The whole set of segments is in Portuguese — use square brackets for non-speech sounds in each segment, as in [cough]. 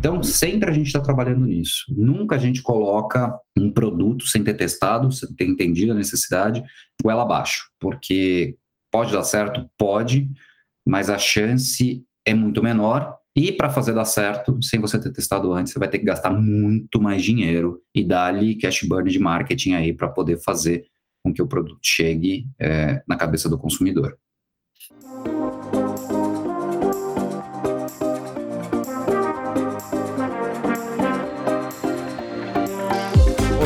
Então, sempre a gente está trabalhando nisso. Nunca a gente coloca um produto sem ter testado, sem ter entendido a necessidade, goela abaixo, porque pode dar certo? Pode, mas a chance é muito menor. E para fazer dar certo, sem você ter testado antes, você vai ter que gastar muito mais dinheiro e dar ali cash burn de marketing aí para poder fazer com que o produto chegue é, na cabeça do consumidor.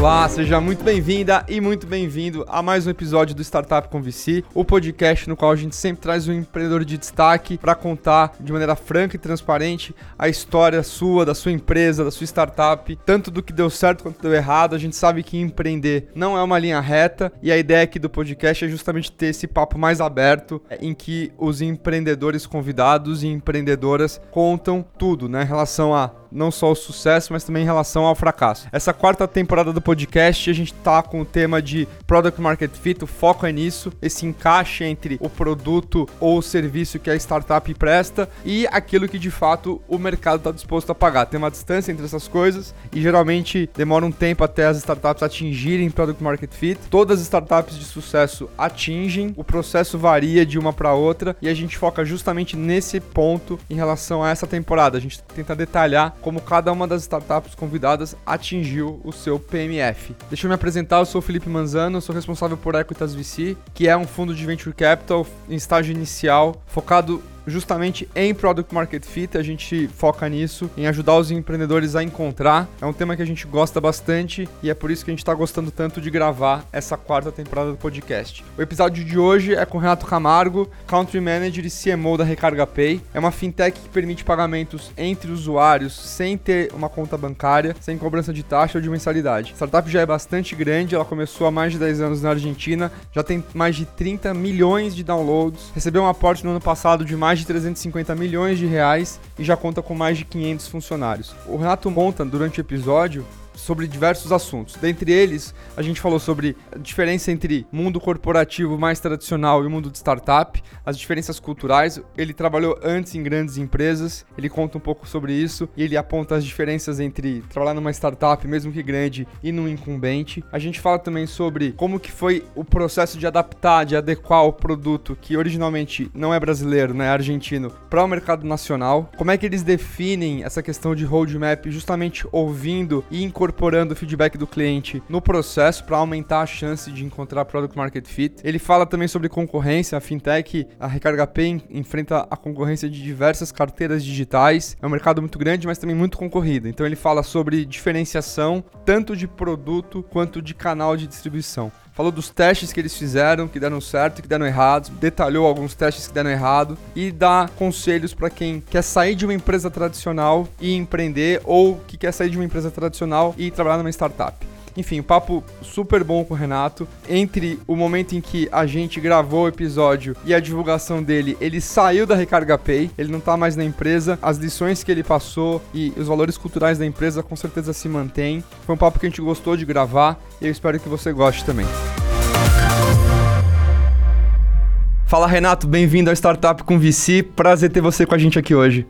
Olá, seja muito bem-vinda e muito bem-vindo a mais um episódio do Startup com VC, o podcast no qual a gente sempre traz um empreendedor de destaque para contar de maneira franca e transparente a história sua, da sua empresa, da sua startup, tanto do que deu certo quanto deu errado. A gente sabe que empreender não é uma linha reta e a ideia aqui do podcast é justamente ter esse papo mais aberto em que os empreendedores convidados e empreendedoras contam tudo, né, em relação a não só o sucesso, mas também em relação ao fracasso. Essa quarta temporada do podcast, a gente tá com o tema de Product Market Fit, o foco é nisso, esse encaixe entre o produto ou o serviço que a startup presta e aquilo que de fato o mercado está disposto a pagar. Tem uma distância entre essas coisas e geralmente demora um tempo até as startups atingirem Product Market Fit. Todas as startups de sucesso atingem, o processo varia de uma para outra e a gente foca justamente nesse ponto em relação a essa temporada. A gente tenta detalhar como cada uma das startups convidadas atingiu o seu PMF. Deixa eu me apresentar, eu sou o Felipe Manzano, sou responsável por Equitas VC, que é um fundo de venture capital em estágio inicial, focado justamente em Product Market Fit. A gente foca nisso, em ajudar os empreendedores a encontrar. É um tema que a gente gosta bastante e é por isso que a gente está gostando tanto de gravar essa quarta temporada do podcast. O episódio de hoje é com Renato Camargo, Country Manager e CMO da Recarga Pay. É uma fintech que permite pagamentos entre usuários sem ter uma conta bancária, sem cobrança de taxa ou de mensalidade. A startup já é bastante grande, ela começou há mais de 10 anos na Argentina, já tem mais de 30 milhões de downloads, recebeu um aporte no ano passado de mais mais de 350 milhões de reais e já conta com mais de 500 funcionários. O Renato monta durante o episódio sobre diversos assuntos. Dentre eles, a gente falou sobre a diferença entre mundo corporativo mais tradicional e mundo de startup, as diferenças culturais. Ele trabalhou antes em grandes empresas, ele conta um pouco sobre isso e ele aponta as diferenças entre trabalhar numa startup, mesmo que grande, e num incumbente. A gente fala também sobre como que foi o processo de adaptar, de adequar o produto que originalmente não é brasileiro, né, é argentino, para o mercado nacional. Como é que eles definem essa questão de roadmap justamente ouvindo e incorporando incorporando o feedback do cliente no processo para aumentar a chance de encontrar product market fit. Ele fala também sobre concorrência, a fintech, a Recarga Pay enfrenta a concorrência de diversas carteiras digitais. É um mercado muito grande, mas também muito concorrido. Então ele fala sobre diferenciação tanto de produto quanto de canal de distribuição falou dos testes que eles fizeram, que deram certo e que deram errado, detalhou alguns testes que deram errado e dá conselhos para quem quer sair de uma empresa tradicional e empreender ou que quer sair de uma empresa tradicional e trabalhar numa startup. Enfim, um papo super bom com o Renato. Entre o momento em que a gente gravou o episódio e a divulgação dele, ele saiu da Recarga Pay, ele não tá mais na empresa. As lições que ele passou e os valores culturais da empresa com certeza se mantêm. Foi um papo que a gente gostou de gravar e eu espero que você goste também. Fala Renato, bem-vindo ao Startup com VC. Prazer ter você com a gente aqui hoje.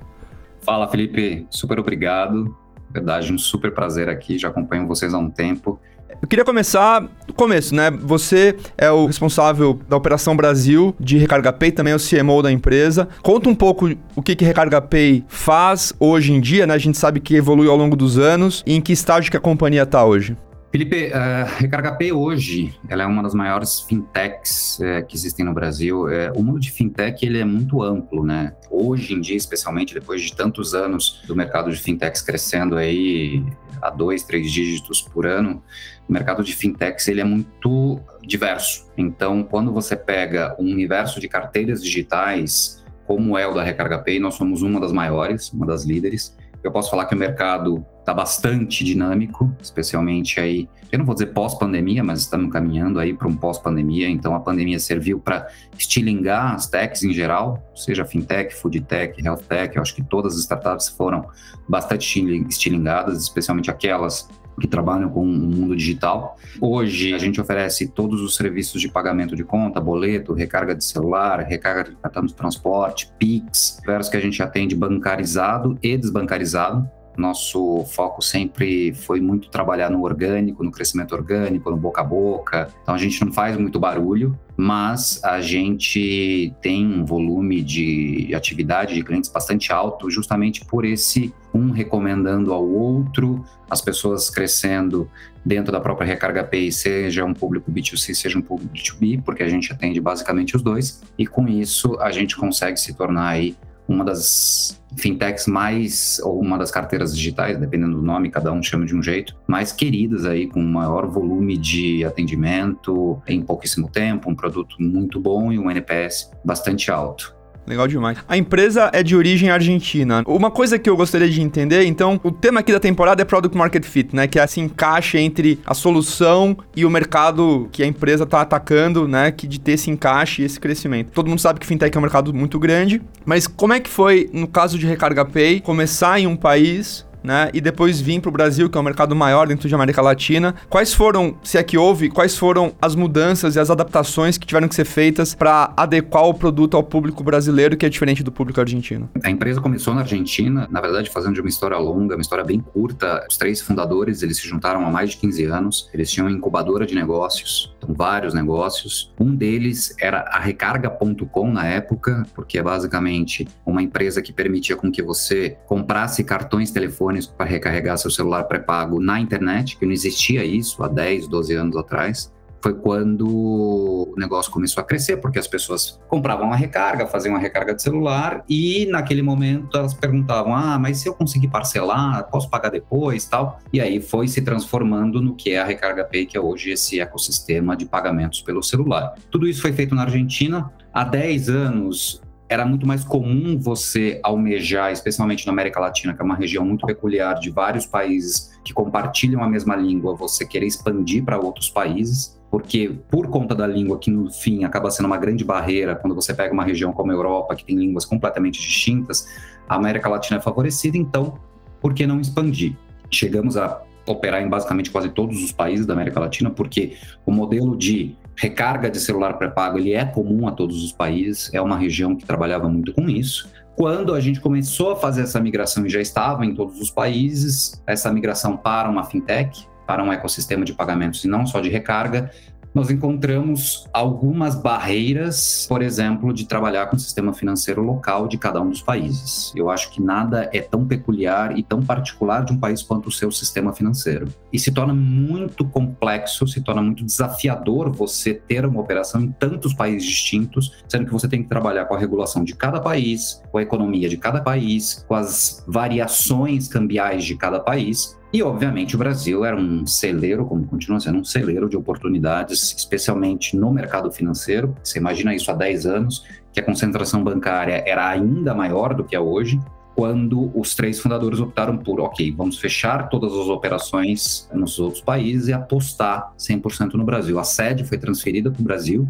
Fala Felipe, super obrigado verdade, um super prazer aqui, já acompanho vocês há um tempo. Eu queria começar do começo, né? Você é o responsável da Operação Brasil de Recarga Pay, também é o CMO da empresa. Conta um pouco o que, que Recarga Pay faz hoje em dia, né? A gente sabe que evoluiu ao longo dos anos e em que estágio que a companhia está hoje. Felipe, a uh, Recarga Pay hoje, ela é uma das maiores fintechs uh, que existem no Brasil. Uh, o mundo de fintech, ele é muito amplo, né? Hoje em dia, especialmente depois de tantos anos do mercado de fintechs crescendo aí a dois, três dígitos por ano, o mercado de fintechs, ele é muito diverso. Então, quando você pega um universo de carteiras digitais, como é o da Recarga Pay, nós somos uma das maiores, uma das líderes. Eu posso falar que o mercado está bastante dinâmico, especialmente aí, eu não vou dizer pós-pandemia, mas estamos caminhando aí para um pós-pandemia, então a pandemia serviu para estilingar as techs em geral, seja fintech, foodtech, healthtech, eu acho que todas as startups foram bastante estilingadas, especialmente aquelas que trabalham com o mundo digital. Hoje a gente oferece todos os serviços de pagamento de conta, boleto, recarga de celular, recarga de cartão de transporte, Pix, diversos que a gente atende bancarizado e desbancarizado. Nosso foco sempre foi muito trabalhar no orgânico, no crescimento orgânico, no boca a boca. Então a gente não faz muito barulho, mas a gente tem um volume de atividade de clientes bastante alto, justamente por esse um recomendando ao outro, as pessoas crescendo dentro da própria Recarga Pay, seja um público B2C, seja um público B2B, porque a gente atende basicamente os dois, e com isso a gente consegue se tornar aí uma das fintechs mais, ou uma das carteiras digitais, dependendo do nome, cada um chama de um jeito, mais queridas aí, com maior volume de atendimento em pouquíssimo tempo, um produto muito bom e um NPS bastante alto. Legal demais. A empresa é de origem argentina. Uma coisa que eu gostaria de entender, então, o tema aqui da temporada é Product Market Fit, né? Que é esse encaixe entre a solução e o mercado que a empresa está atacando, né? Que de ter esse encaixe e esse crescimento. Todo mundo sabe que fintech é um mercado muito grande, mas como é que foi, no caso de Recarga Pay, começar em um país né? E depois vir para o Brasil, que é um mercado maior dentro de América Latina. Quais foram, se é que houve, quais foram as mudanças e as adaptações que tiveram que ser feitas para adequar o produto ao público brasileiro, que é diferente do público argentino? A empresa começou na Argentina, na verdade, fazendo de uma história longa, uma história bem curta. Os três fundadores, eles se juntaram há mais de 15 anos. Eles tinham incubadora de negócios, vários negócios. Um deles era a recarga.com na época, porque é basicamente uma empresa que permitia com que você comprasse cartões telefônicos para recarregar seu celular pré-pago na internet, que não existia isso há 10, 12 anos atrás. Foi quando o negócio começou a crescer, porque as pessoas compravam a recarga, faziam a recarga de celular e naquele momento elas perguntavam: "Ah, mas se eu conseguir parcelar, posso pagar depois?", tal. E aí foi se transformando no que é a Recarga Pay, que é hoje esse ecossistema de pagamentos pelo celular. Tudo isso foi feito na Argentina. Há 10 anos, era muito mais comum você almejar, especialmente na América Latina, que é uma região muito peculiar de vários países que compartilham a mesma língua, você querer expandir para outros países, porque por conta da língua, que no fim acaba sendo uma grande barreira, quando você pega uma região como a Europa, que tem línguas completamente distintas, a América Latina é favorecida, então por que não expandir? Chegamos a operar em basicamente quase todos os países da América Latina, porque o modelo de recarga de celular pré-pago ele é comum a todos os países, é uma região que trabalhava muito com isso. Quando a gente começou a fazer essa migração e já estava em todos os países, essa migração para uma fintech, para um ecossistema de pagamentos e não só de recarga, nós encontramos algumas barreiras, por exemplo, de trabalhar com o sistema financeiro local de cada um dos países. Eu acho que nada é tão peculiar e tão particular de um país quanto o seu sistema financeiro. E se torna muito complexo, se torna muito desafiador você ter uma operação em tantos países distintos, sendo que você tem que trabalhar com a regulação de cada país, com a economia de cada país, com as variações cambiais de cada país e, obviamente, o Brasil era um celeiro, como continua sendo um celeiro de oportunidades, especialmente no mercado financeiro. Você imagina isso há 10 anos, que a concentração bancária era ainda maior do que é hoje, quando os três fundadores optaram por, ok, vamos fechar todas as operações nos outros países e apostar 100% no Brasil. A sede foi transferida para o Brasil.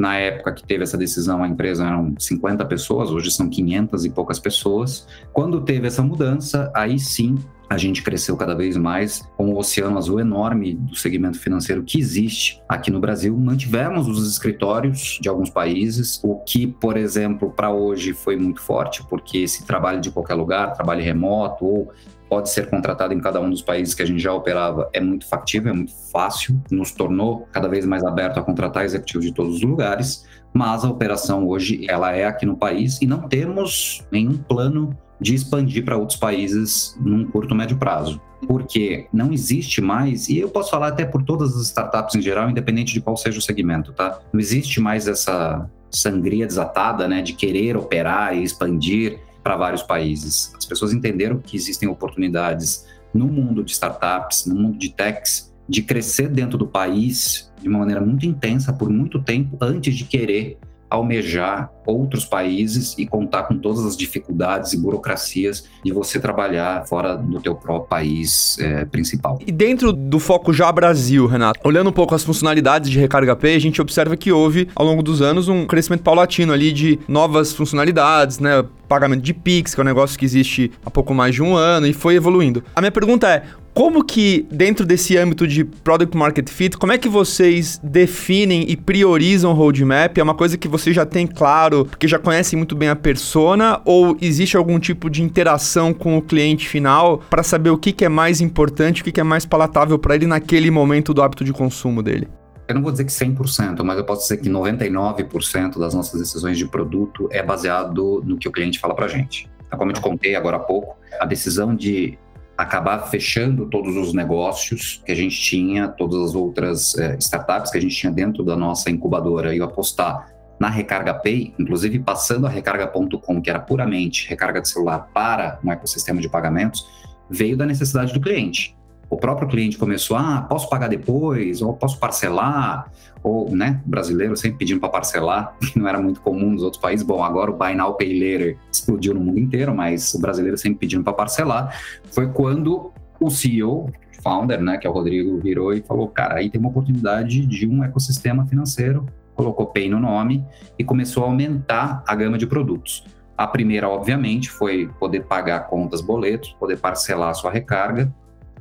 Na época que teve essa decisão, a empresa eram 50 pessoas, hoje são 500 e poucas pessoas. Quando teve essa mudança, aí sim a gente cresceu cada vez mais com o oceano azul enorme do segmento financeiro que existe aqui no Brasil. Mantivemos os escritórios de alguns países, o que, por exemplo, para hoje foi muito forte, porque se trabalha de qualquer lugar, trabalho remoto ou pode ser contratado em cada um dos países que a gente já operava, é muito factível, é muito fácil, nos tornou cada vez mais aberto a contratar executivos de todos os lugares, mas a operação hoje ela é aqui no país e não temos nenhum plano de expandir para outros países num curto médio prazo. Porque não existe mais, e eu posso falar até por todas as startups em geral, independente de qual seja o segmento, tá? Não existe mais essa sangria desatada, né, de querer operar e expandir para vários países. As pessoas entenderam que existem oportunidades no mundo de startups, no mundo de techs, de crescer dentro do país de uma maneira muito intensa por muito tempo antes de querer almejar outros países e contar com todas as dificuldades e burocracias de você trabalhar fora do teu próprio país é, principal. E dentro do foco já Brasil, Renato, olhando um pouco as funcionalidades de Recarga Pay, a gente observa que houve ao longo dos anos um crescimento paulatino ali de novas funcionalidades, né? Pagamento de Pix, que é um negócio que existe há pouco mais de um ano e foi evoluindo. A minha pergunta é: Como que, dentro desse âmbito de Product Market Fit, como é que vocês definem e priorizam o roadmap? É uma coisa que você já tem claro, porque já conhecem muito bem a persona, ou existe algum tipo de interação com o cliente final para saber o que, que é mais importante, o que, que é mais palatável para ele naquele momento do hábito de consumo dele? Eu não vou dizer que 100%, mas eu posso dizer que 99% das nossas decisões de produto é baseado no que o cliente fala para gente. Então, como eu te contei agora há pouco, a decisão de acabar fechando todos os negócios que a gente tinha, todas as outras é, startups que a gente tinha dentro da nossa incubadora e apostar na Recarga Pay, inclusive passando a recarga.com, que era puramente recarga de celular para um ecossistema de pagamentos, veio da necessidade do cliente o próprio cliente começou, ah, posso pagar depois, ou posso parcelar, ou, né, brasileiro sempre pedindo para parcelar, [laughs] que não era muito comum nos outros países. Bom, agora o Buy Now Pay Later explodiu no mundo inteiro, mas o brasileiro sempre pedindo para parcelar. Foi quando o CEO, founder, né, que é o Rodrigo, virou e falou, cara, aí tem uma oportunidade de um ecossistema financeiro, colocou Pay no nome e começou a aumentar a gama de produtos. A primeira, obviamente, foi poder pagar contas, boletos, poder parcelar a sua recarga,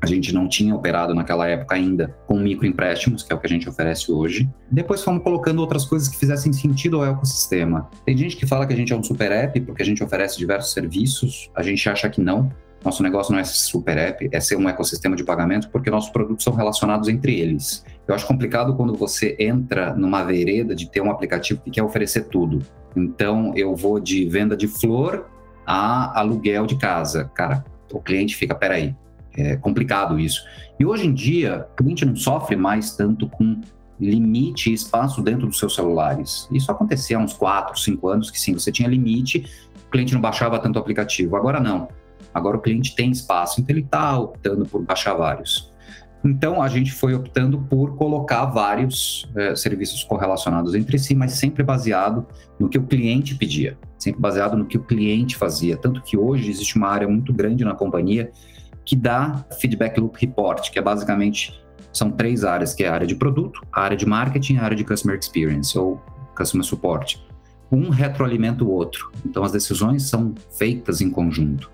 a gente não tinha operado naquela época ainda com microempréstimos, que é o que a gente oferece hoje. Depois fomos colocando outras coisas que fizessem sentido ao ecossistema. Tem gente que fala que a gente é um super app porque a gente oferece diversos serviços. A gente acha que não. Nosso negócio não é super app, é ser um ecossistema de pagamento, porque nossos produtos são relacionados entre eles. Eu acho complicado quando você entra numa vereda de ter um aplicativo que quer oferecer tudo. Então, eu vou de venda de flor a aluguel de casa. Cara, o cliente fica, peraí, é complicado isso. E hoje em dia, o cliente não sofre mais tanto com limite e espaço dentro dos seus celulares. Isso acontecia há uns 4, 5 anos, que sim, você tinha limite, o cliente não baixava tanto o aplicativo. Agora não. Agora o cliente tem espaço, então ele está optando por baixar vários. Então a gente foi optando por colocar vários é, serviços correlacionados entre si, mas sempre baseado no que o cliente pedia, sempre baseado no que o cliente fazia. Tanto que hoje existe uma área muito grande na companhia que dá Feedback Loop Report, que é basicamente são três áreas, que é a área de produto, a área de marketing a área de customer experience ou customer support. Um retroalimenta o outro. Então as decisões são feitas em conjunto.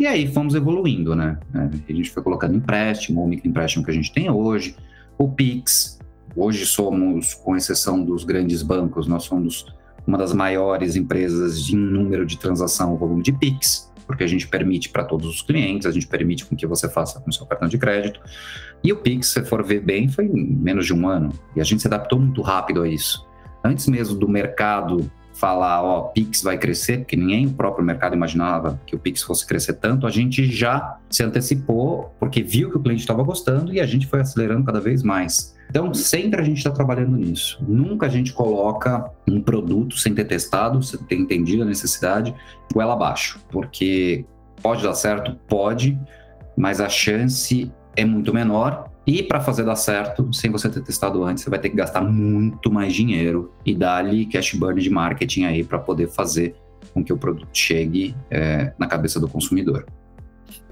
E aí fomos evoluindo, né? É, a gente foi colocando empréstimo, o microempréstimo que a gente tem hoje, o Pix. Hoje somos, com exceção dos grandes bancos, nós somos uma das maiores empresas de número de transação, volume de Pix porque a gente permite para todos os clientes, a gente permite com que você faça com seu cartão de crédito. E o Pix, se for ver bem, foi em menos de um ano. E a gente se adaptou muito rápido a isso. Antes mesmo do mercado falar, ó, Pix vai crescer, porque nem o próprio mercado imaginava que o Pix fosse crescer tanto, a gente já se antecipou, porque viu que o cliente estava gostando e a gente foi acelerando cada vez mais. Então, sempre a gente está trabalhando nisso. Nunca a gente coloca um produto sem ter testado, sem ter entendido a necessidade, goela abaixo. Porque pode dar certo? Pode, mas a chance é muito menor. E para fazer dar certo, sem você ter testado antes, você vai ter que gastar muito mais dinheiro e dar-lhe cash burn de marketing aí para poder fazer com que o produto chegue é, na cabeça do consumidor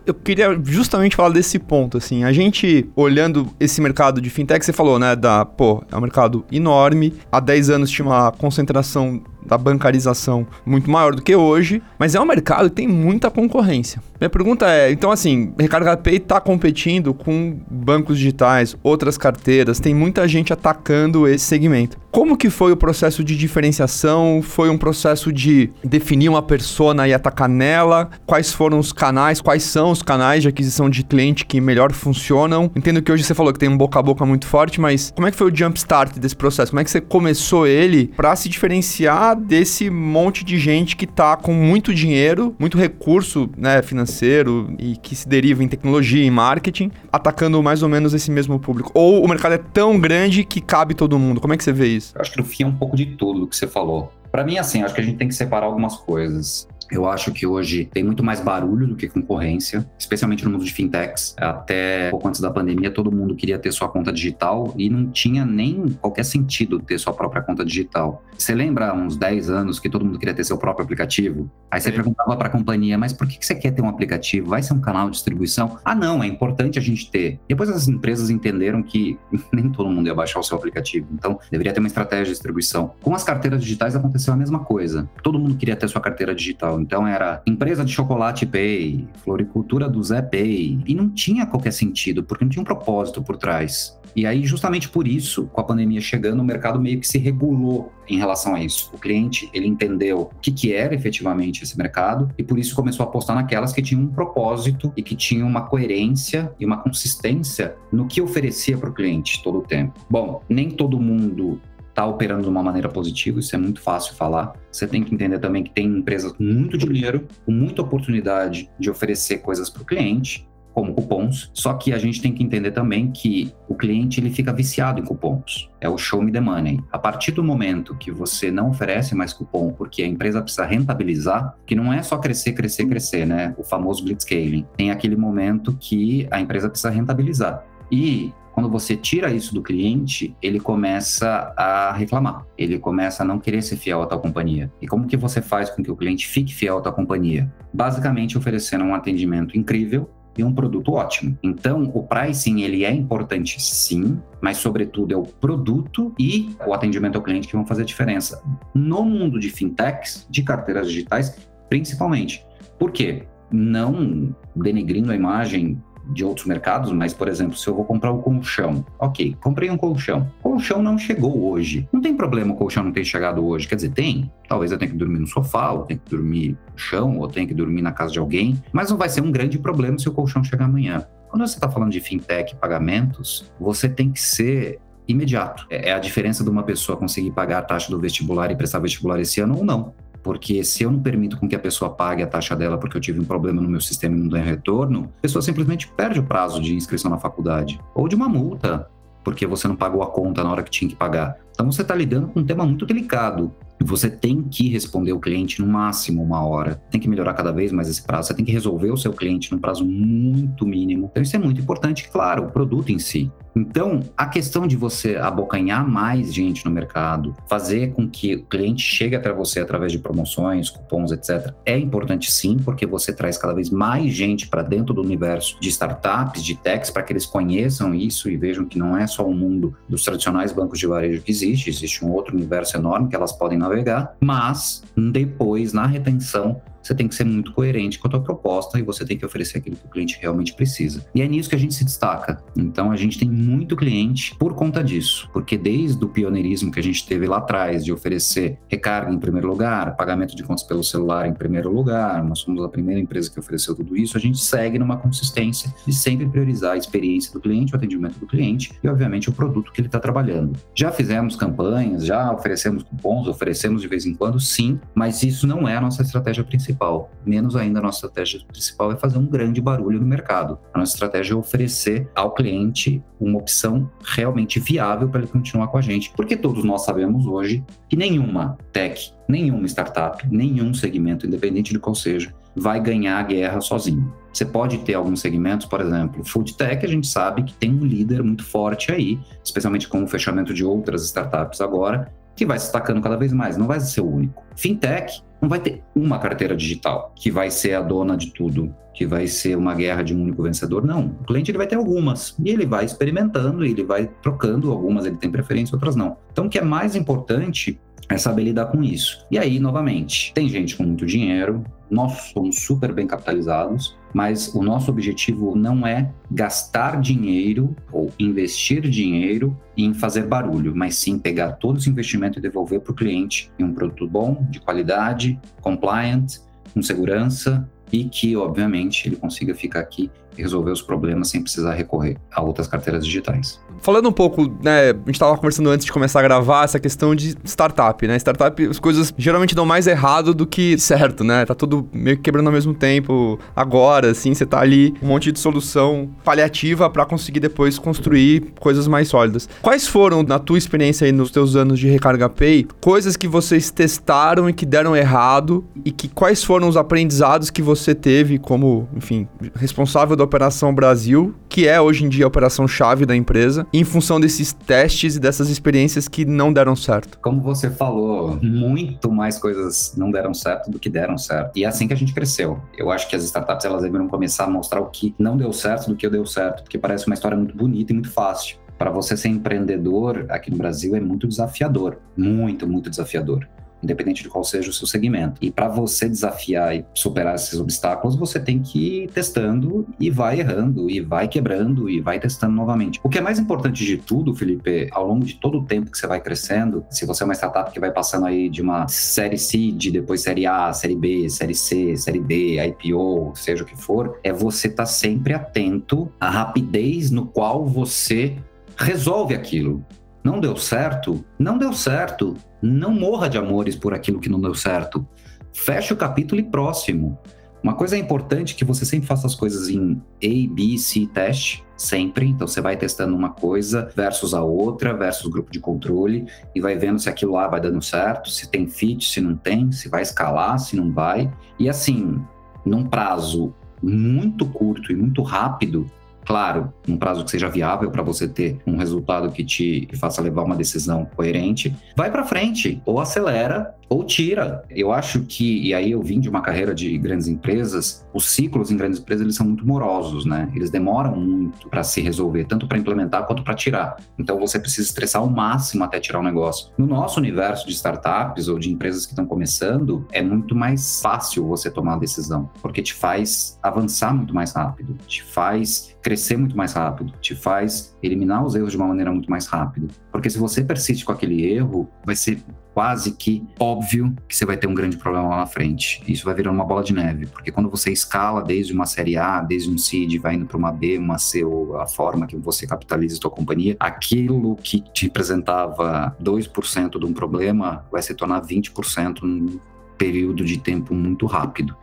eu queria justamente falar desse ponto, assim. A gente, olhando esse mercado de fintech, você falou, né, da, pô, é um mercado enorme. Há 10 anos tinha uma concentração da bancarização muito maior do que hoje, mas é um mercado que tem muita concorrência. Minha pergunta é, então assim, Recarga Pay está competindo com bancos digitais, outras carteiras, tem muita gente atacando esse segmento. Como que foi o processo de diferenciação? Foi um processo de definir uma persona e atacar nela? Quais foram os canais? Quais são os canais de aquisição de cliente que melhor funcionam? Entendo que hoje você falou que tem um boca a boca muito forte, mas como é que foi o jump start desse processo? Como é que você começou ele para se diferenciar desse monte de gente que tá com muito dinheiro, muito recurso né, financeiro e que se deriva em tecnologia e marketing, atacando mais ou menos esse mesmo público? Ou o mercado é tão grande que cabe todo mundo? Como é que você vê isso? Eu acho que no fim é um pouco de tudo que você falou. Para mim, assim, acho que a gente tem que separar algumas coisas. Eu acho que hoje tem muito mais barulho do que concorrência, especialmente no mundo de fintechs. Até pouco antes da pandemia, todo mundo queria ter sua conta digital e não tinha nem qualquer sentido ter sua própria conta digital. Você lembra uns 10 anos que todo mundo queria ter seu próprio aplicativo? Aí você perguntava para a companhia, mas por que você quer ter um aplicativo? Vai ser um canal de distribuição? Ah, não, é importante a gente ter. Depois as empresas entenderam que [laughs] nem todo mundo ia baixar o seu aplicativo, então deveria ter uma estratégia de distribuição. Com as carteiras digitais aconteceu a mesma coisa. Todo mundo queria ter sua carteira digital papel. Então era empresa de chocolate Pay, floricultura do Zé Pay. E não tinha qualquer sentido, porque não tinha um propósito por trás. E aí, justamente por isso, com a pandemia chegando, o mercado meio que se regulou em relação a isso. O cliente, ele entendeu o que, que era efetivamente esse mercado e por isso começou a apostar naquelas que tinham um propósito e que tinham uma coerência e uma consistência no que oferecia para o cliente todo o tempo. Bom, nem todo mundo está operando de uma maneira positiva, isso é muito fácil falar. Você tem que entender também que tem empresas com muito dinheiro, com muita oportunidade de oferecer coisas para o cliente, como cupons, só que a gente tem que entender também que o cliente ele fica viciado em cupons. É o show me the money. A partir do momento que você não oferece mais cupom porque a empresa precisa rentabilizar, que não é só crescer, crescer, crescer, né? O famoso blitzscaling. Tem aquele momento que a empresa precisa rentabilizar. E quando você tira isso do cliente, ele começa a reclamar. Ele começa a não querer ser fiel à tua companhia. E como que você faz com que o cliente fique fiel à tua companhia? Basicamente oferecendo um atendimento incrível, e um produto ótimo. Então, o pricing ele é importante sim, mas sobretudo é o produto e o atendimento ao cliente que vão fazer a diferença. No mundo de fintechs, de carteiras digitais, principalmente. Por quê? Não denegrindo a imagem de outros mercados, mas, por exemplo, se eu vou comprar um colchão, ok, comprei um colchão. Colchão não chegou hoje. Não tem problema o colchão não ter chegado hoje. Quer dizer, tem. Talvez eu tenha que dormir no sofá, ou tenha que dormir no chão, ou tenha que dormir na casa de alguém, mas não vai ser um grande problema se o colchão chegar amanhã. Quando você está falando de fintech pagamentos, você tem que ser imediato. É, é a diferença de uma pessoa conseguir pagar a taxa do vestibular e prestar vestibular esse ano ou não. Porque se eu não permito com que a pessoa pague a taxa dela porque eu tive um problema no meu sistema e não tenho retorno, a pessoa simplesmente perde o prazo de inscrição na faculdade. Ou de uma multa, porque você não pagou a conta na hora que tinha que pagar. Então você está lidando com um tema muito delicado. Você tem que responder o cliente no máximo uma hora. Tem que melhorar cada vez mais esse prazo. Você tem que resolver o seu cliente num prazo muito mínimo. Então, isso é muito importante, claro, o produto em si. Então, a questão de você abocanhar mais gente no mercado, fazer com que o cliente chegue até você através de promoções, cupons, etc., é importante sim, porque você traz cada vez mais gente para dentro do universo de startups, de techs, para que eles conheçam isso e vejam que não é só o mundo dos tradicionais bancos de varejo que existe, existe um outro universo enorme que elas podem navegar, mas depois, na retenção, você tem que ser muito coerente com a tua proposta e você tem que oferecer aquilo que o cliente realmente precisa. E é nisso que a gente se destaca. Então a gente tem muito cliente por conta disso, porque desde o pioneirismo que a gente teve lá atrás de oferecer recarga em primeiro lugar, pagamento de contas pelo celular em primeiro lugar, nós somos a primeira empresa que ofereceu tudo isso, a gente segue numa consistência de sempre priorizar a experiência do cliente, o atendimento do cliente e, obviamente, o produto que ele está trabalhando. Já fizemos campanhas, já oferecemos cupons, oferecemos de vez em quando, sim, mas isso não é a nossa estratégia principal principal. Menos ainda, a nossa estratégia principal é fazer um grande barulho no mercado. A nossa estratégia é oferecer ao cliente uma opção realmente viável para ele continuar com a gente. Porque todos nós sabemos hoje que nenhuma tech, nenhuma startup, nenhum segmento, independente de qual seja, vai ganhar a guerra sozinho. Você pode ter alguns segmentos, por exemplo, food tech, a gente sabe que tem um líder muito forte aí, especialmente com o fechamento de outras startups agora, que vai se destacando cada vez mais, não vai ser o único. Fintech não vai ter uma carteira digital que vai ser a dona de tudo, que vai ser uma guerra de um único vencedor. Não, o cliente ele vai ter algumas e ele vai experimentando, ele vai trocando algumas, ele tem preferência, outras não. Então, o que é mais importante é saber lidar com isso. E aí, novamente, tem gente com muito dinheiro, nós somos super bem capitalizados, mas o nosso objetivo não é gastar dinheiro ou investir dinheiro em fazer barulho, mas sim pegar todo esse investimento e devolver para o cliente em um produto bom, de qualidade, compliant, com segurança e que, obviamente, ele consiga ficar aqui resolver os problemas sem precisar recorrer a outras carteiras digitais. Falando um pouco, né, a gente estava conversando antes de começar a gravar essa questão de startup, né? Startup, as coisas geralmente dão mais errado do que certo, né? Tá tudo meio que quebrando ao mesmo tempo. Agora, assim, você tá ali um monte de solução paliativa para conseguir depois construir coisas mais sólidas. Quais foram, na tua experiência aí nos teus anos de Recarga Pay, coisas que vocês testaram e que deram errado e que quais foram os aprendizados que você teve como, enfim, responsável da Operação Brasil, que é hoje em dia a operação chave da empresa, em função desses testes e dessas experiências que não deram certo? Como você falou, muito mais coisas não deram certo do que deram certo. E é assim que a gente cresceu. Eu acho que as startups elas deveriam começar a mostrar o que não deu certo do que deu certo, porque parece uma história muito bonita e muito fácil para você ser empreendedor aqui no Brasil é muito desafiador, muito, muito desafiador. Independente de qual seja o seu segmento. E para você desafiar e superar esses obstáculos, você tem que ir testando e vai errando, e vai quebrando, e vai testando novamente. O que é mais importante de tudo, Felipe, ao longo de todo o tempo que você vai crescendo, se você é uma startup que vai passando aí de uma série seed, depois série A, série B, série C, série D, IPO, seja o que for, é você estar tá sempre atento à rapidez no qual você resolve aquilo. Não deu certo? Não deu certo. Não morra de amores por aquilo que não deu certo. Feche o capítulo e próximo. Uma coisa importante é que você sempre faça as coisas em A, B, C teste, sempre. Então você vai testando uma coisa versus a outra, versus grupo de controle, e vai vendo se aquilo lá vai dando certo, se tem fit, se não tem, se vai escalar, se não vai. E assim, num prazo muito curto e muito rápido, claro, um prazo que seja viável para você ter um resultado que te faça levar uma decisão coerente, vai para frente ou acelera ou tira. Eu acho que, e aí eu vim de uma carreira de grandes empresas, os ciclos em grandes empresas eles são muito morosos, né? Eles demoram muito para se resolver, tanto para implementar quanto para tirar. Então você precisa estressar ao máximo até tirar o negócio. No nosso universo de startups ou de empresas que estão começando, é muito mais fácil você tomar a decisão, porque te faz avançar muito mais rápido, te faz crescer muito mais rápido, te faz eliminar os erros de uma maneira muito mais rápida. Porque se você persiste com aquele erro, vai ser quase que óbvio que você vai ter um grande problema lá na frente. Isso vai virando uma bola de neve, porque quando você escala desde uma série A, desde um seed, vai indo para uma B, uma C, ou a forma que você capitaliza a sua companhia, aquilo que te representava 2% de um problema vai se tornar 20% num período de tempo muito rápido.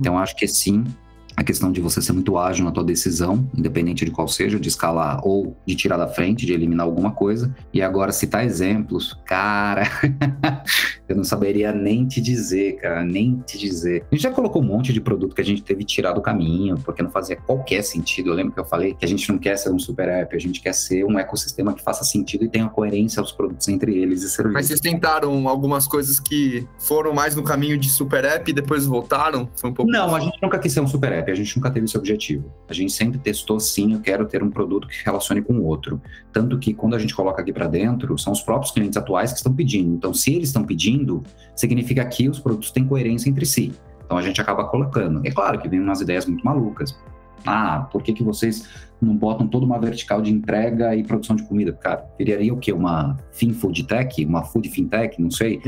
Então, acho que sim, a questão de você ser muito ágil na tua decisão, independente de qual seja, de escalar ou de tirar da frente, de eliminar alguma coisa. E agora citar exemplos, cara, [laughs] eu não saberia nem te dizer, cara, nem te dizer. A gente já colocou um monte de produto que a gente teve que tirar do caminho, porque não fazia qualquer sentido. Eu lembro que eu falei que a gente não quer ser um super app, a gente quer ser um ecossistema que faça sentido e tenha coerência aos produtos entre eles e serviços. Mas vocês tentaram algumas coisas que foram mais no caminho de super app e depois voltaram? Foi um pouco Não, a gente nunca quis ser um super app a gente nunca teve esse objetivo. A gente sempre testou sim, eu quero ter um produto que relacione com o outro. Tanto que quando a gente coloca aqui para dentro, são os próprios clientes atuais que estão pedindo. Então, se eles estão pedindo, significa que os produtos têm coerência entre si. Então a gente acaba colocando. É claro que vem umas ideias muito malucas. Ah, por que, que vocês não botam toda uma vertical de entrega e produção de comida? Cara, viraria o quê? Uma food Tech? Uma Food Fintech? Não sei.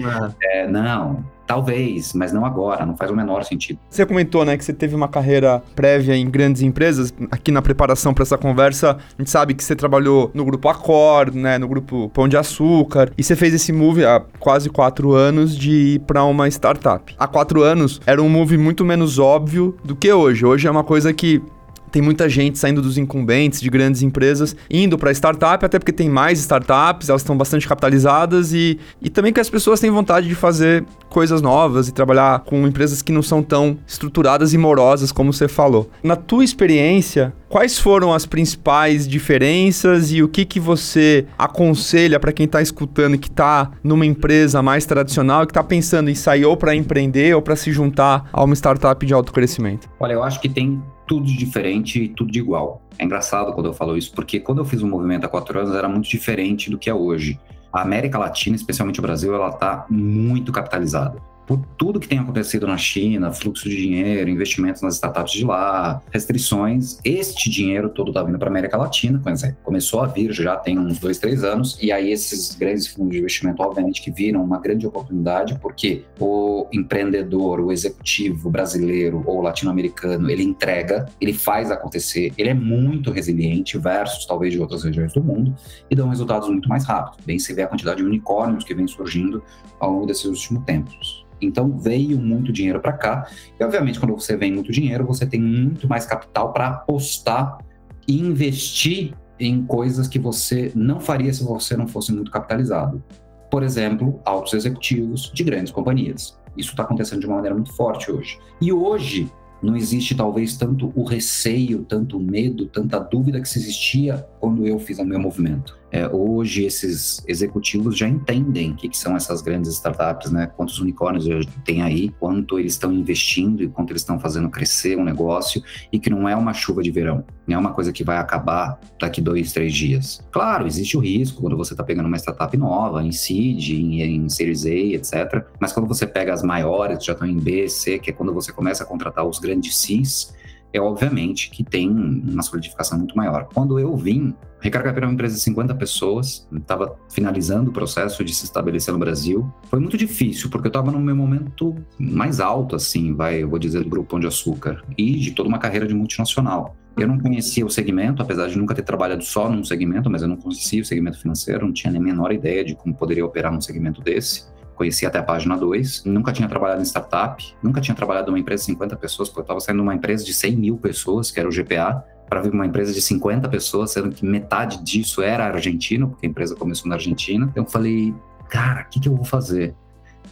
É. É, não, talvez, mas não agora, não faz o menor sentido. Você comentou, né, que você teve uma carreira prévia em grandes empresas. Aqui na preparação para essa conversa, a gente sabe que você trabalhou no grupo Accord, né, no grupo Pão de Açúcar, e você fez esse move há quase quatro anos de ir para uma startup. Há quatro anos era um move muito menos óbvio do que hoje. Hoje é uma coisa que tem muita gente saindo dos incumbentes de grandes empresas, indo para startup, até porque tem mais startups, elas estão bastante capitalizadas e, e também que as pessoas têm vontade de fazer coisas novas e trabalhar com empresas que não são tão estruturadas e morosas como você falou. Na tua experiência, quais foram as principais diferenças e o que, que você aconselha para quem está escutando e que está numa empresa mais tradicional e que está pensando em sair ou para empreender ou para se juntar a uma startup de alto crescimento? Olha, eu acho que tem tudo de diferente e tudo de igual. É engraçado quando eu falo isso, porque quando eu fiz o um movimento há quatro anos era muito diferente do que é hoje. A América Latina, especialmente o Brasil, ela está muito capitalizada por tudo que tem acontecido na China, fluxo de dinheiro, investimentos nas startups de lá, restrições, este dinheiro todo está vindo para a América Latina, começou a vir já tem uns dois, três anos, e aí esses grandes fundos de investimento, obviamente, que viram uma grande oportunidade, porque o empreendedor, o executivo brasileiro ou latino-americano, ele entrega, ele faz acontecer, ele é muito resiliente versus talvez de outras regiões do mundo e dão resultados muito mais rápidos. Bem, se vê a quantidade de unicórnios que vem surgindo ao longo desses últimos tempos. Então veio muito dinheiro para cá. E obviamente, quando você vem muito dinheiro, você tem muito mais capital para apostar e investir em coisas que você não faria se você não fosse muito capitalizado. Por exemplo, altos executivos de grandes companhias. Isso está acontecendo de uma maneira muito forte hoje. E hoje, não existe talvez tanto o receio, tanto o medo, tanta dúvida que se existia quando eu fiz o meu movimento. É, hoje, esses executivos já entendem o que, que, são essas grandes startups, né? Quantos unicórnios tem aí, quanto eles estão investindo e quanto eles estão fazendo crescer um negócio e que não é uma chuva de verão, não é uma coisa que vai acabar daqui dois, três dias. Claro, existe o risco quando você está pegando uma startup nova, em seed, em, em Series A, etc. Mas quando você pega as maiores, já estão em B, C, que é quando você começa a contratar os grandes Cs, é obviamente que tem uma solidificação muito maior. Quando eu vim, Recarga era uma empresa de 50 pessoas, estava finalizando o processo de se estabelecer no Brasil. Foi muito difícil, porque eu estava no meu momento mais alto, assim, vai, eu vou dizer, do Grupo Pão de Açúcar, e de toda uma carreira de multinacional. Eu não conhecia o segmento, apesar de nunca ter trabalhado só num segmento, mas eu não conhecia o segmento financeiro, não tinha nem a menor ideia de como poderia operar num segmento desse conheci até a página 2, nunca tinha trabalhado em startup, nunca tinha trabalhado numa empresa de 50 pessoas, porque eu estava saindo de uma empresa de 100 mil pessoas, que era o GPA, para vir uma empresa de 50 pessoas, sendo que metade disso era argentino, porque a empresa começou na Argentina. Então eu falei, cara, o que, que eu vou fazer?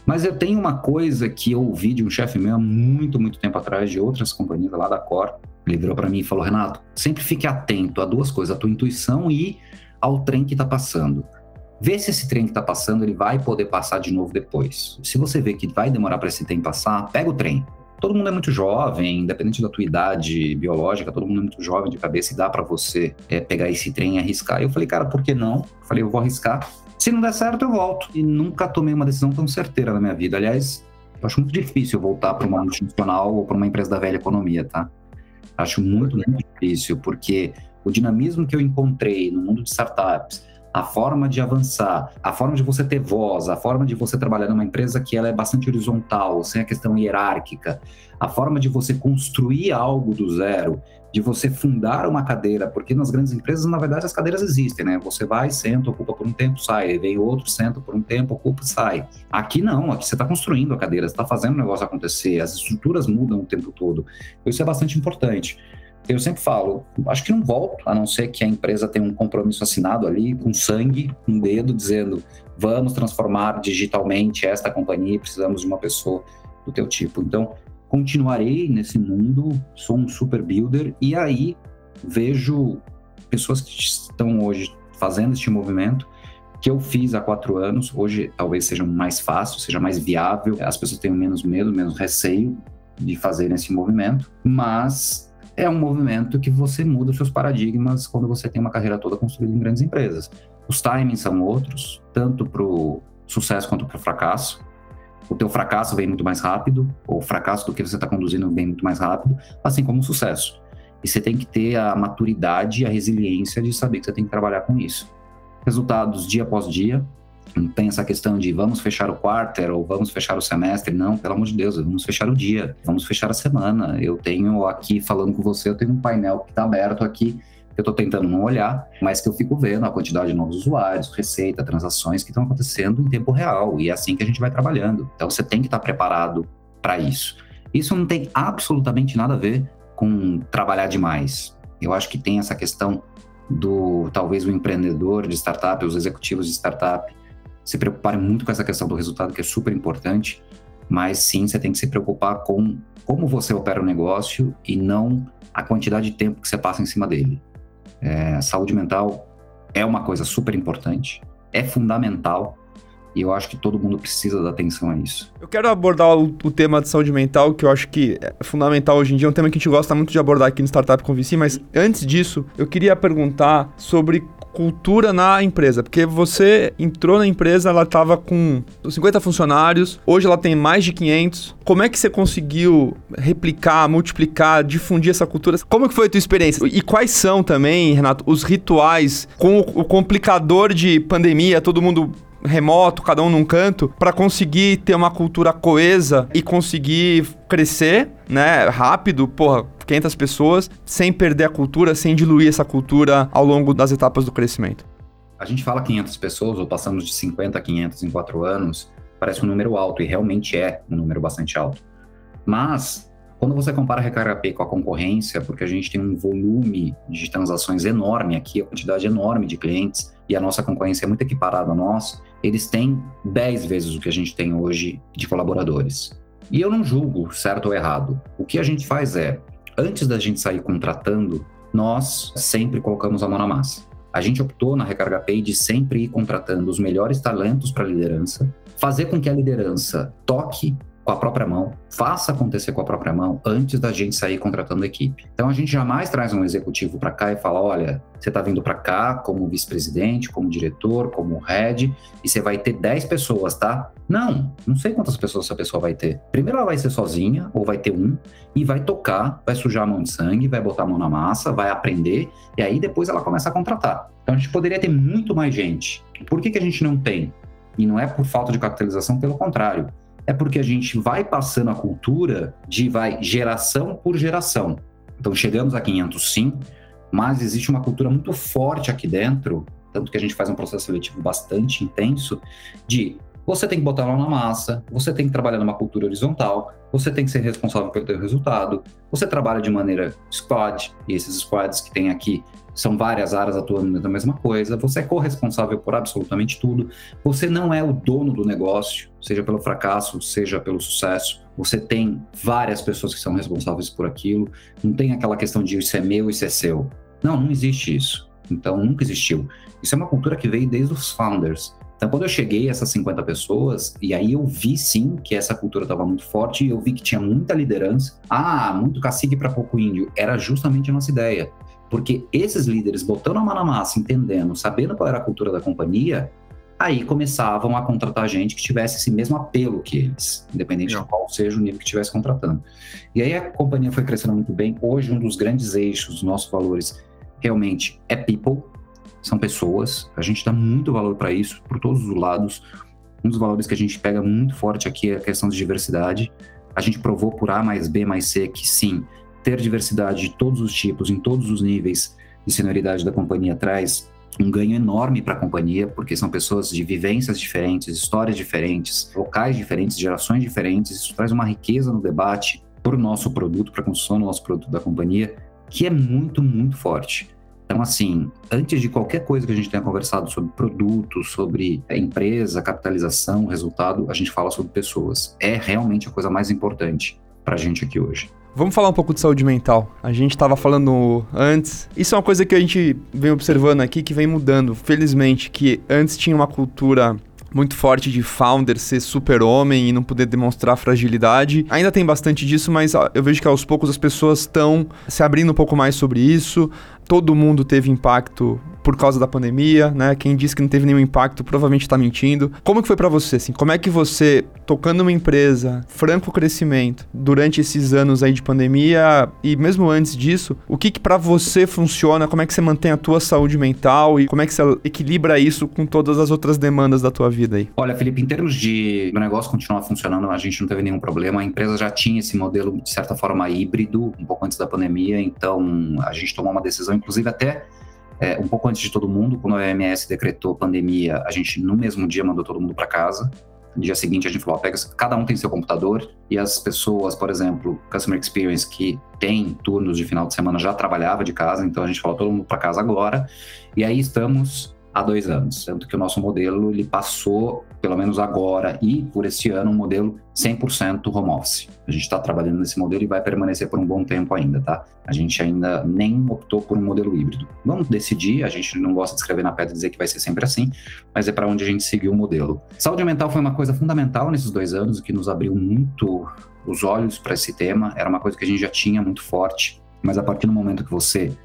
Mas eu tenho uma coisa que eu ouvi de um chefe meu há muito, muito tempo atrás, de outras companhias lá da Cor. Ele virou para mim e falou: Renato, sempre fique atento a duas coisas, a tua intuição e ao trem que está passando. Vê se esse trem que está passando ele vai poder passar de novo depois. Se você vê que vai demorar para esse trem passar, pega o trem. Todo mundo é muito jovem, independente da tua idade biológica, todo mundo é muito jovem de cabeça e dá para você é, pegar esse trem e arriscar. Eu falei, cara, por que não? Eu falei, eu vou arriscar. Se não der certo, eu volto. E nunca tomei uma decisão tão certeira na minha vida. Aliás, eu acho muito difícil voltar para uma multinacional ou para uma empresa da velha economia, tá? Acho muito, muito difícil, porque o dinamismo que eu encontrei no mundo de startups, a forma de avançar, a forma de você ter voz, a forma de você trabalhar numa empresa que ela é bastante horizontal, sem a questão hierárquica, a forma de você construir algo do zero, de você fundar uma cadeira, porque nas grandes empresas, na verdade, as cadeiras existem, né? Você vai, senta, ocupa por um tempo, sai, vem outro, senta por um tempo, ocupa, sai. Aqui não, aqui você está construindo a cadeira, você está fazendo o negócio acontecer, as estruturas mudam o tempo todo. Isso é bastante importante eu sempre falo, acho que não volto, a não ser que a empresa tenha um compromisso assinado ali, com sangue, um dedo, dizendo vamos transformar digitalmente esta companhia, precisamos de uma pessoa do teu tipo. Então, continuarei nesse mundo, sou um super builder, e aí vejo pessoas que estão hoje fazendo este movimento, que eu fiz há quatro anos, hoje talvez seja mais fácil, seja mais viável, as pessoas tenham menos medo, menos receio de fazer esse movimento, mas é um movimento que você muda os seus paradigmas quando você tem uma carreira toda construída em grandes empresas. Os timings são outros, tanto para o sucesso quanto para o fracasso. O teu fracasso vem muito mais rápido, ou o fracasso do que você está conduzindo vem muito mais rápido, assim como o sucesso. E você tem que ter a maturidade e a resiliência de saber que você tem que trabalhar com isso. Resultados dia após dia, não tem essa questão de vamos fechar o quarter ou vamos fechar o semestre. Não, pelo amor de Deus, vamos fechar o dia, vamos fechar a semana. Eu tenho aqui, falando com você, eu tenho um painel que está aberto aqui eu estou tentando não olhar, mas que eu fico vendo a quantidade de novos usuários, receita, transações que estão acontecendo em tempo real. E é assim que a gente vai trabalhando. Então você tem que estar tá preparado para isso. Isso não tem absolutamente nada a ver com trabalhar demais. Eu acho que tem essa questão do talvez o empreendedor de startup, os executivos de startup, se preocuparem muito com essa questão do resultado, que é super importante, mas sim você tem que se preocupar com como você opera o negócio e não a quantidade de tempo que você passa em cima dele. É, saúde mental é uma coisa super importante, é fundamental, e eu acho que todo mundo precisa dar atenção a isso. Eu quero abordar o, o, tema de saúde mental, que eu acho que é fundamental hoje em dia, é um tema que a gente gosta muito de abordar aqui no Startup com VC, mas antes disso, eu queria perguntar sobre cultura na empresa? Porque você entrou na empresa, ela estava com 50 funcionários, hoje ela tem mais de 500. Como é que você conseguiu replicar, multiplicar, difundir essa cultura? Como que foi a tua experiência? E quais são também, Renato, os rituais com o complicador de pandemia, todo mundo remoto, cada um num canto, para conseguir ter uma cultura coesa e conseguir crescer, né, rápido, porra, 500 pessoas, sem perder a cultura, sem diluir essa cultura ao longo das etapas do crescimento. A gente fala 500 pessoas, ou passamos de 50 a 500 em quatro anos, parece um número alto, e realmente é um número bastante alto. Mas, quando você compara a RecargaPay com a concorrência, porque a gente tem um volume de transações enorme aqui, a quantidade enorme de clientes, e a nossa concorrência é muito equiparada a nós, eles têm 10 vezes o que a gente tem hoje de colaboradores. E eu não julgo certo ou errado. O que a gente faz é, antes da gente sair contratando, nós sempre colocamos a mão na massa. a gente optou na Recarga Pay de sempre ir contratando os melhores talentos para a liderança, fazer com que a liderança toque com a própria mão, faça acontecer com a própria mão antes da gente sair contratando equipe. Então a gente jamais traz um executivo para cá e fala: olha, você está vindo para cá como vice-presidente, como diretor, como head, e você vai ter 10 pessoas, tá? Não, não sei quantas pessoas essa pessoa vai ter. Primeiro ela vai ser sozinha, ou vai ter um, e vai tocar, vai sujar a mão de sangue, vai botar a mão na massa, vai aprender, e aí depois ela começa a contratar. Então a gente poderia ter muito mais gente. Por que, que a gente não tem? E não é por falta de capitalização, pelo contrário é porque a gente vai passando a cultura de vai geração por geração. Então chegamos a 500 sim, mas existe uma cultura muito forte aqui dentro, tanto que a gente faz um processo seletivo bastante intenso de você tem que botar lá na massa, você tem que trabalhar numa cultura horizontal, você tem que ser responsável pelo seu resultado, você trabalha de maneira squad, e esses squads que tem aqui são várias áreas atuando na mesma coisa, você é corresponsável por absolutamente tudo, você não é o dono do negócio, seja pelo fracasso, seja pelo sucesso, você tem várias pessoas que são responsáveis por aquilo, não tem aquela questão de isso é meu, isso é seu. Não, não existe isso. Então, nunca existiu. Isso é uma cultura que veio desde os founders. Então, quando eu cheguei essas 50 pessoas, e aí eu vi sim que essa cultura estava muito forte, e eu vi que tinha muita liderança. Ah, muito cacique para pouco índio. Era justamente a nossa ideia. Porque esses líderes, botando a mão na massa, entendendo, sabendo qual era a cultura da companhia, aí começavam a contratar gente que tivesse esse mesmo apelo que eles, independente Não. de qual seja o nível que estivesse contratando. E aí a companhia foi crescendo muito bem. Hoje, um dos grandes eixos dos nossos valores realmente é people, são pessoas. A gente dá muito valor para isso, por todos os lados. Um dos valores que a gente pega muito forte aqui é a questão de diversidade. A gente provou por A mais B mais C que sim, ter diversidade de todos os tipos, em todos os níveis de senioridade da companhia traz um ganho enorme para a companhia, porque são pessoas de vivências diferentes, histórias diferentes, locais diferentes, gerações diferentes. Isso traz uma riqueza no debate para o nosso produto, para a construção do nosso produto da companhia, que é muito, muito forte. Então, assim, antes de qualquer coisa que a gente tenha conversado sobre produto, sobre empresa, capitalização, resultado, a gente fala sobre pessoas. É realmente a coisa mais importante para a gente aqui hoje. Vamos falar um pouco de saúde mental. A gente estava falando antes. Isso é uma coisa que a gente vem observando aqui que vem mudando. Felizmente, que antes tinha uma cultura muito forte de founder ser super-homem e não poder demonstrar fragilidade. Ainda tem bastante disso, mas eu vejo que aos poucos as pessoas estão se abrindo um pouco mais sobre isso todo mundo teve impacto por causa da pandemia, né? Quem disse que não teve nenhum impacto provavelmente está mentindo. Como que foi para você, assim? Como é que você, tocando uma empresa, franco crescimento, durante esses anos aí de pandemia e mesmo antes disso, o que que para você funciona? Como é que você mantém a tua saúde mental e como é que você equilibra isso com todas as outras demandas da tua vida aí? Olha, Felipe, em termos de o negócio continuar funcionando, a gente não teve nenhum problema. A empresa já tinha esse modelo de certa forma híbrido, um pouco antes da pandemia, então a gente tomou uma decisão inclusive até é, um pouco antes de todo mundo, quando a OMS decretou pandemia, a gente no mesmo dia mandou todo mundo para casa. No dia seguinte a gente falou, pega, cada um tem seu computador e as pessoas, por exemplo, Customer Experience que tem turnos de final de semana já trabalhava de casa, então a gente falou todo mundo para casa agora. E aí estamos há dois anos, tanto que o nosso modelo ele passou, pelo menos agora e por esse ano, um modelo 100% home office. A gente está trabalhando nesse modelo e vai permanecer por um bom tempo ainda, tá? A gente ainda nem optou por um modelo híbrido. Vamos decidir, a gente não gosta de escrever na pedra e dizer que vai ser sempre assim, mas é para onde a gente seguiu o modelo. Saúde mental foi uma coisa fundamental nesses dois anos, que nos abriu muito os olhos para esse tema, era uma coisa que a gente já tinha muito forte, mas a partir do momento que você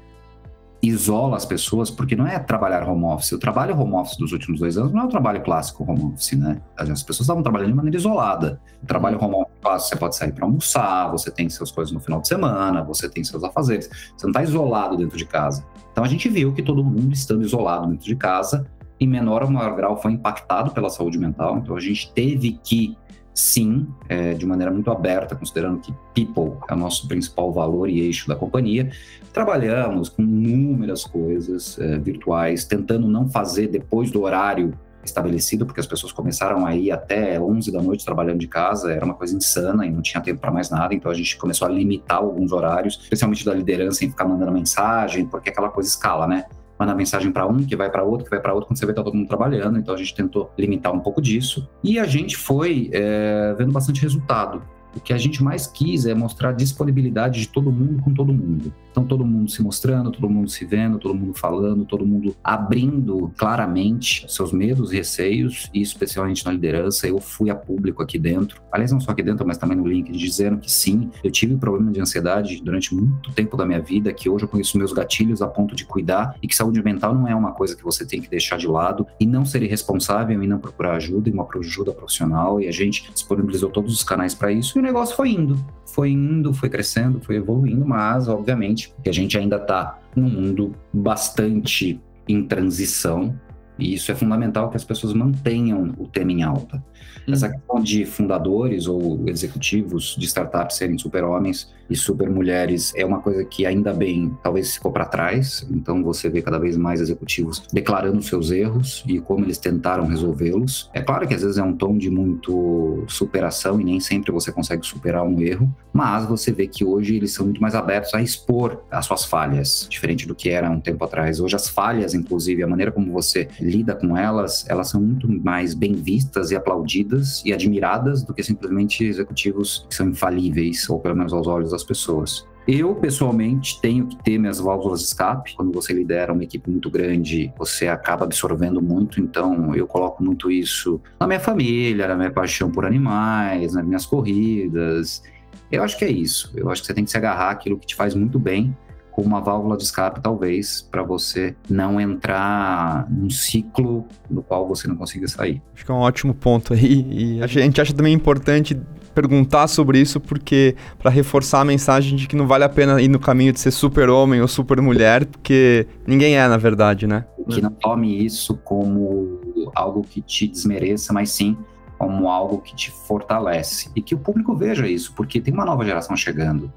isola as pessoas, porque não é trabalhar home office. O trabalho home office dos últimos dois anos não é o trabalho clássico home office, né? As pessoas estavam trabalhando de maneira isolada. O trabalho home office clássico, você pode sair para almoçar, você tem suas coisas no final de semana, você tem seus afazeres. Você não está isolado dentro de casa. Então a gente viu que todo mundo estando isolado dentro de casa, em menor ou maior grau, foi impactado pela saúde mental. Então a gente teve que sim, é, de maneira muito aberta, considerando que people é o nosso principal valor e eixo da companhia, trabalhamos com inúmeras coisas é, virtuais, tentando não fazer depois do horário estabelecido, porque as pessoas começaram a ir até 11 da noite trabalhando de casa, era uma coisa insana e não tinha tempo para mais nada, então a gente começou a limitar alguns horários, especialmente da liderança em ficar mandando mensagem, porque aquela coisa escala, né? Mandar mensagem para um, que vai para outro, que vai para outro, quando você vê tá todo mundo trabalhando. Então a gente tentou limitar um pouco disso e a gente foi é, vendo bastante resultado. O que a gente mais quis é mostrar a disponibilidade de todo mundo com todo mundo. Então, todo mundo se mostrando, todo mundo se vendo, todo mundo falando, todo mundo abrindo claramente seus medos e receios, e especialmente na liderança. Eu fui a público aqui dentro, aliás, não só aqui dentro, mas também no LinkedIn, dizendo que sim, eu tive problema de ansiedade durante muito tempo da minha vida, que hoje eu conheço meus gatilhos a ponto de cuidar, e que saúde mental não é uma coisa que você tem que deixar de lado e não ser irresponsável e não procurar ajuda e uma ajuda profissional. E a gente disponibilizou todos os canais para isso, negócio foi indo. Foi indo, foi crescendo, foi evoluindo, mas obviamente que a gente ainda está num mundo bastante em transição e isso é fundamental que as pessoas mantenham o tema em alta. Essa questão de fundadores ou executivos de startups serem super-homens e super-mulheres é uma coisa que ainda bem talvez ficou para trás. Então você vê cada vez mais executivos declarando seus erros e como eles tentaram resolvê-los. É claro que às vezes é um tom de muito superação e nem sempre você consegue superar um erro, mas você vê que hoje eles são muito mais abertos a expor as suas falhas, diferente do que era um tempo atrás. Hoje as falhas, inclusive, a maneira como você lida com elas, elas são muito mais bem vistas e aplaudidas e admiradas do que simplesmente executivos que são infalíveis, ou pelo menos aos olhos das pessoas. Eu, pessoalmente, tenho que ter minhas válvulas de escape. Quando você lidera uma equipe muito grande, você acaba absorvendo muito. Então, eu coloco muito isso na minha família, na minha paixão por animais, nas minhas corridas. Eu acho que é isso. Eu acho que você tem que se agarrar àquilo que te faz muito bem com uma válvula de escape, talvez, para você não entrar num ciclo do qual você não consiga sair. Acho que é um ótimo ponto aí. E a gente acha também importante perguntar sobre isso porque para reforçar a mensagem de que não vale a pena ir no caminho de ser super homem ou super mulher, porque ninguém é na verdade, né? Que não tome isso como algo que te desmereça, mas sim como algo que te fortalece e que o público veja isso, porque tem uma nova geração chegando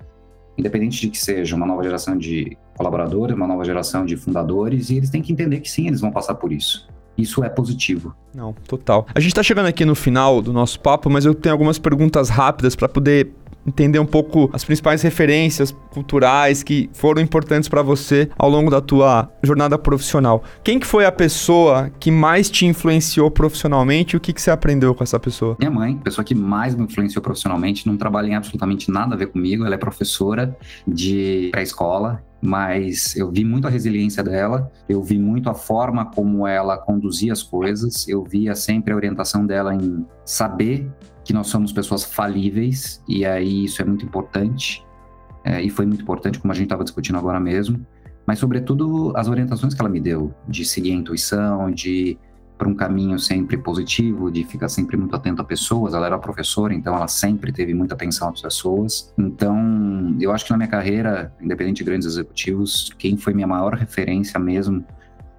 independente de que seja uma nova geração de colaboradores, uma nova geração de fundadores, e eles têm que entender que sim, eles vão passar por isso. Isso é positivo. Não, total. A gente está chegando aqui no final do nosso papo, mas eu tenho algumas perguntas rápidas para poder entender um pouco as principais referências culturais que foram importantes para você ao longo da tua jornada profissional. Quem que foi a pessoa que mais te influenciou profissionalmente e o que, que você aprendeu com essa pessoa? Minha mãe, pessoa que mais me influenciou profissionalmente, não trabalha em absolutamente nada a ver comigo, ela é professora de pré-escola mas eu vi muito a resiliência dela, eu vi muito a forma como ela conduzia as coisas, eu via sempre a orientação dela em saber que nós somos pessoas falíveis, e aí isso é muito importante, é, e foi muito importante, como a gente estava discutindo agora mesmo, mas, sobretudo, as orientações que ela me deu, de seguir a intuição, de para um caminho sempre positivo, de ficar sempre muito atento a pessoas. Ela era professora, então ela sempre teve muita atenção às pessoas. Então, eu acho que na minha carreira, independente de grandes executivos, quem foi minha maior referência mesmo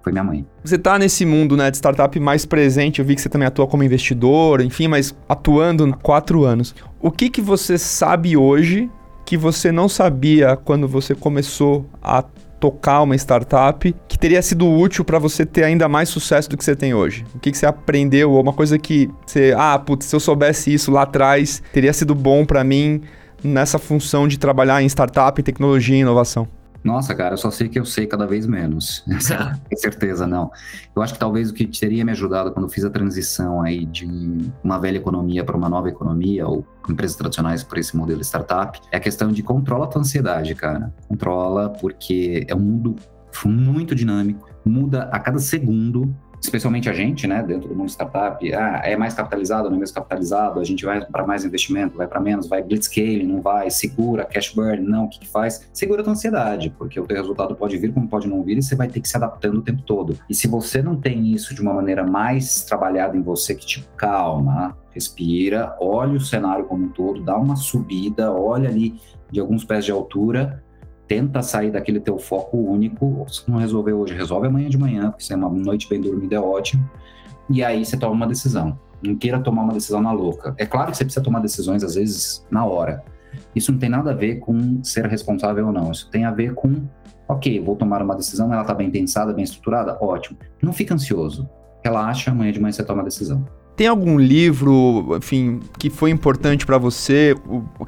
foi minha mãe. Você está nesse mundo né, de startup mais presente, eu vi que você também atua como investidor, enfim, mas atuando há quatro anos. O que, que você sabe hoje que você não sabia quando você começou a tocar uma startup que teria sido útil para você ter ainda mais sucesso do que você tem hoje? O que, que você aprendeu? Ou uma coisa que você, ah, putz, se eu soubesse isso lá atrás, teria sido bom para mim nessa função de trabalhar em startup, tecnologia e inovação? Nossa, cara, eu só sei que eu sei cada vez menos. [laughs] Com certeza, não. Eu acho que talvez o que teria me ajudado quando fiz a transição aí de uma velha economia para uma nova economia, ou empresas tradicionais para esse modelo startup, é a questão de controla a tua ansiedade, cara. Controla, porque é um mundo muito dinâmico, muda a cada segundo especialmente a gente, né, dentro do mundo startup, ah, é mais capitalizado, não é mais capitalizado, a gente vai para mais investimento, vai para menos, vai blitzscaling, não vai, segura, cash burn, não, o que, que faz? Segura a tua ansiedade, porque o teu resultado pode vir como pode não vir e você vai ter que se adaptando o tempo todo. E se você não tem isso de uma maneira mais trabalhada em você, que tipo, calma, respira, olha o cenário como um todo, dá uma subida, olha ali de alguns pés de altura tenta sair daquele teu foco único. Se não resolver hoje, resolve amanhã de manhã, porque se é uma noite bem dormida é ótimo. E aí você toma uma decisão. Não queira tomar uma decisão na louca. É claro que você precisa tomar decisões, às vezes, na hora. Isso não tem nada a ver com ser responsável ou não. Isso tem a ver com, ok, vou tomar uma decisão, ela está bem pensada, bem estruturada, ótimo. Não fica ansioso. Relaxa, amanhã de manhã você toma a decisão. Tem algum livro, enfim, que foi importante para você,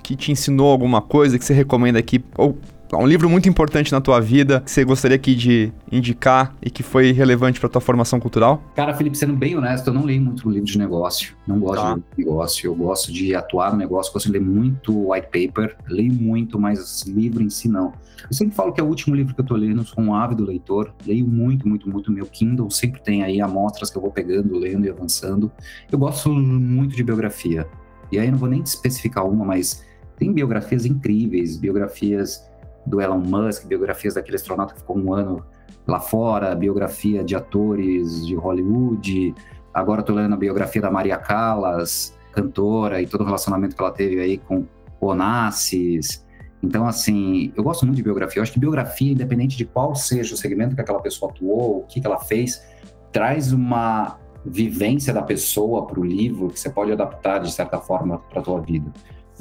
que te ensinou alguma coisa que você recomenda aqui? Ou Um livro muito importante na tua vida que você gostaria aqui de indicar e que foi relevante para tua formação cultural? Cara, Felipe, sendo bem honesto, eu não leio muito livro de negócio. Não gosto tá. de negócio. Eu gosto de atuar no negócio, gosto de ler muito white paper, leio muito, mas livro em si não. Eu sempre falo que é o último livro que eu tô lendo, sou um ávido leitor, leio muito, muito, muito. Meu Kindle sempre tem aí amostras que eu vou pegando, lendo e avançando. Eu gosto muito de biografia. E aí não vou nem especificar uma, mas tem biografias incríveis, biografias do Elon Musk, biografias daquele astronauta que ficou um ano lá fora, biografia de atores de Hollywood. Agora estou lendo a biografia da Maria Callas, cantora, e todo o relacionamento que ela teve aí com Onassis. Então, assim, eu gosto muito de biografia. Eu acho que biografia, independente de qual seja o segmento que aquela pessoa atuou, o que, que ela fez, traz uma vivência da pessoa para o livro que você pode adaptar de certa forma para a tua vida.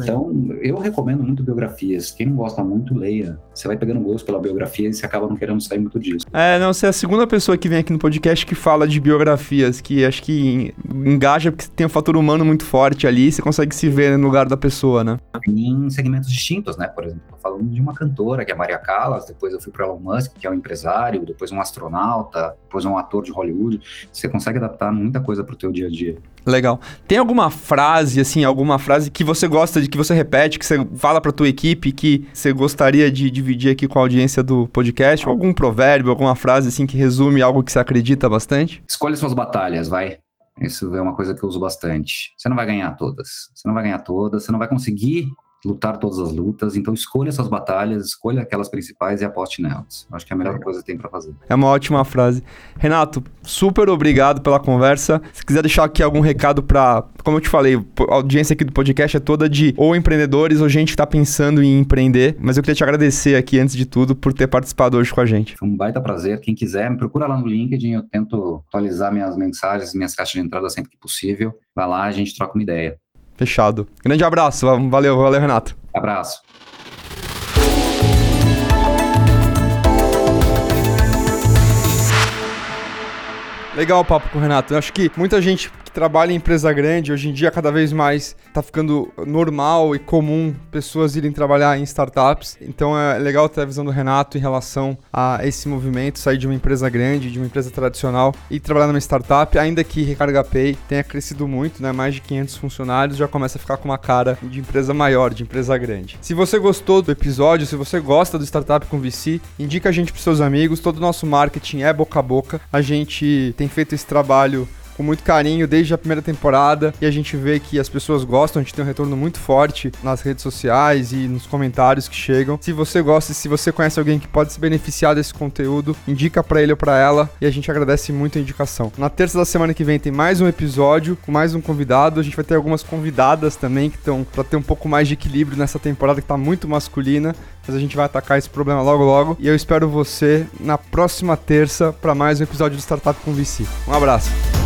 Então, eu recomendo muito biografias. Quem não gosta muito, leia. Você vai pegando gosto pela biografia e você acaba não querendo sair muito disso. É, não, você é a segunda pessoa que vem aqui no podcast que fala de biografias, que acho que engaja porque tem um fator humano muito forte ali, você consegue se ver no lugar da pessoa, né? Em segmentos distintos, né? Por exemplo, falando de uma cantora, que é a Maria Callas, depois eu fui para Elon Musk, que é um empresário, depois um astronauta, depois um ator de Hollywood. Você consegue adaptar muita coisa para o teu dia a dia. Legal. Tem alguma frase, assim, alguma frase que você gosta de, que você repete, que você fala pra tua equipe, que você gostaria de dividir aqui com a audiência do podcast? Algum provérbio, alguma frase, assim, que resume algo que você acredita bastante? Escolhe suas batalhas, vai. Isso é uma coisa que eu uso bastante. Você não vai ganhar todas. Você não vai ganhar todas, você não vai conseguir lutar todas as lutas. Então escolha suas batalhas, escolha aquelas principais e aposte nelas. Acho que é a melhor coisa que tem para fazer. É uma ótima frase. Renato, super obrigado pela conversa. Se quiser deixar aqui algum recado para, como eu te falei, a audiência aqui do podcast é toda de ou empreendedores ou gente que está pensando em empreender. Mas eu queria te agradecer aqui antes de tudo por ter participado hoje com a gente. Foi um baita prazer. Quem quiser, me procura lá no LinkedIn. Eu tento atualizar minhas mensagens, minhas caixas de entrada sempre que possível. Vai lá, a gente troca uma ideia. Fechado. Grande abraço. Valeu, valeu, Renato. Abraço. Legal o papo com o Renato. Eu acho que muita gente trabalha em empresa grande, hoje em dia cada vez mais está ficando normal e comum pessoas irem trabalhar em startups. Então é legal ter a visão do Renato em relação a esse movimento, sair de uma empresa grande, de uma empresa tradicional e trabalhar numa startup, ainda que Recarga Pay tenha crescido muito, né? Mais de 500 funcionários, já começa a ficar com uma cara de empresa maior, de empresa grande. Se você gostou do episódio, se você gosta do Startup com VC, indica a gente para seus amigos, todo o nosso marketing é boca a boca. A gente tem feito esse trabalho com muito carinho desde a primeira temporada e a gente vê que as pessoas gostam, a gente tem um retorno muito forte nas redes sociais e nos comentários que chegam. Se você gosta, se você conhece alguém que pode se beneficiar desse conteúdo, indica para ele ou para ela e a gente agradece muito a indicação. Na terça da semana que vem tem mais um episódio com mais um convidado. A gente vai ter algumas convidadas também que estão para ter um pouco mais de equilíbrio nessa temporada que tá muito masculina mas a gente vai atacar esse problema logo logo. E eu espero você na próxima terça para mais um episódio do Startup com VC. Um abraço.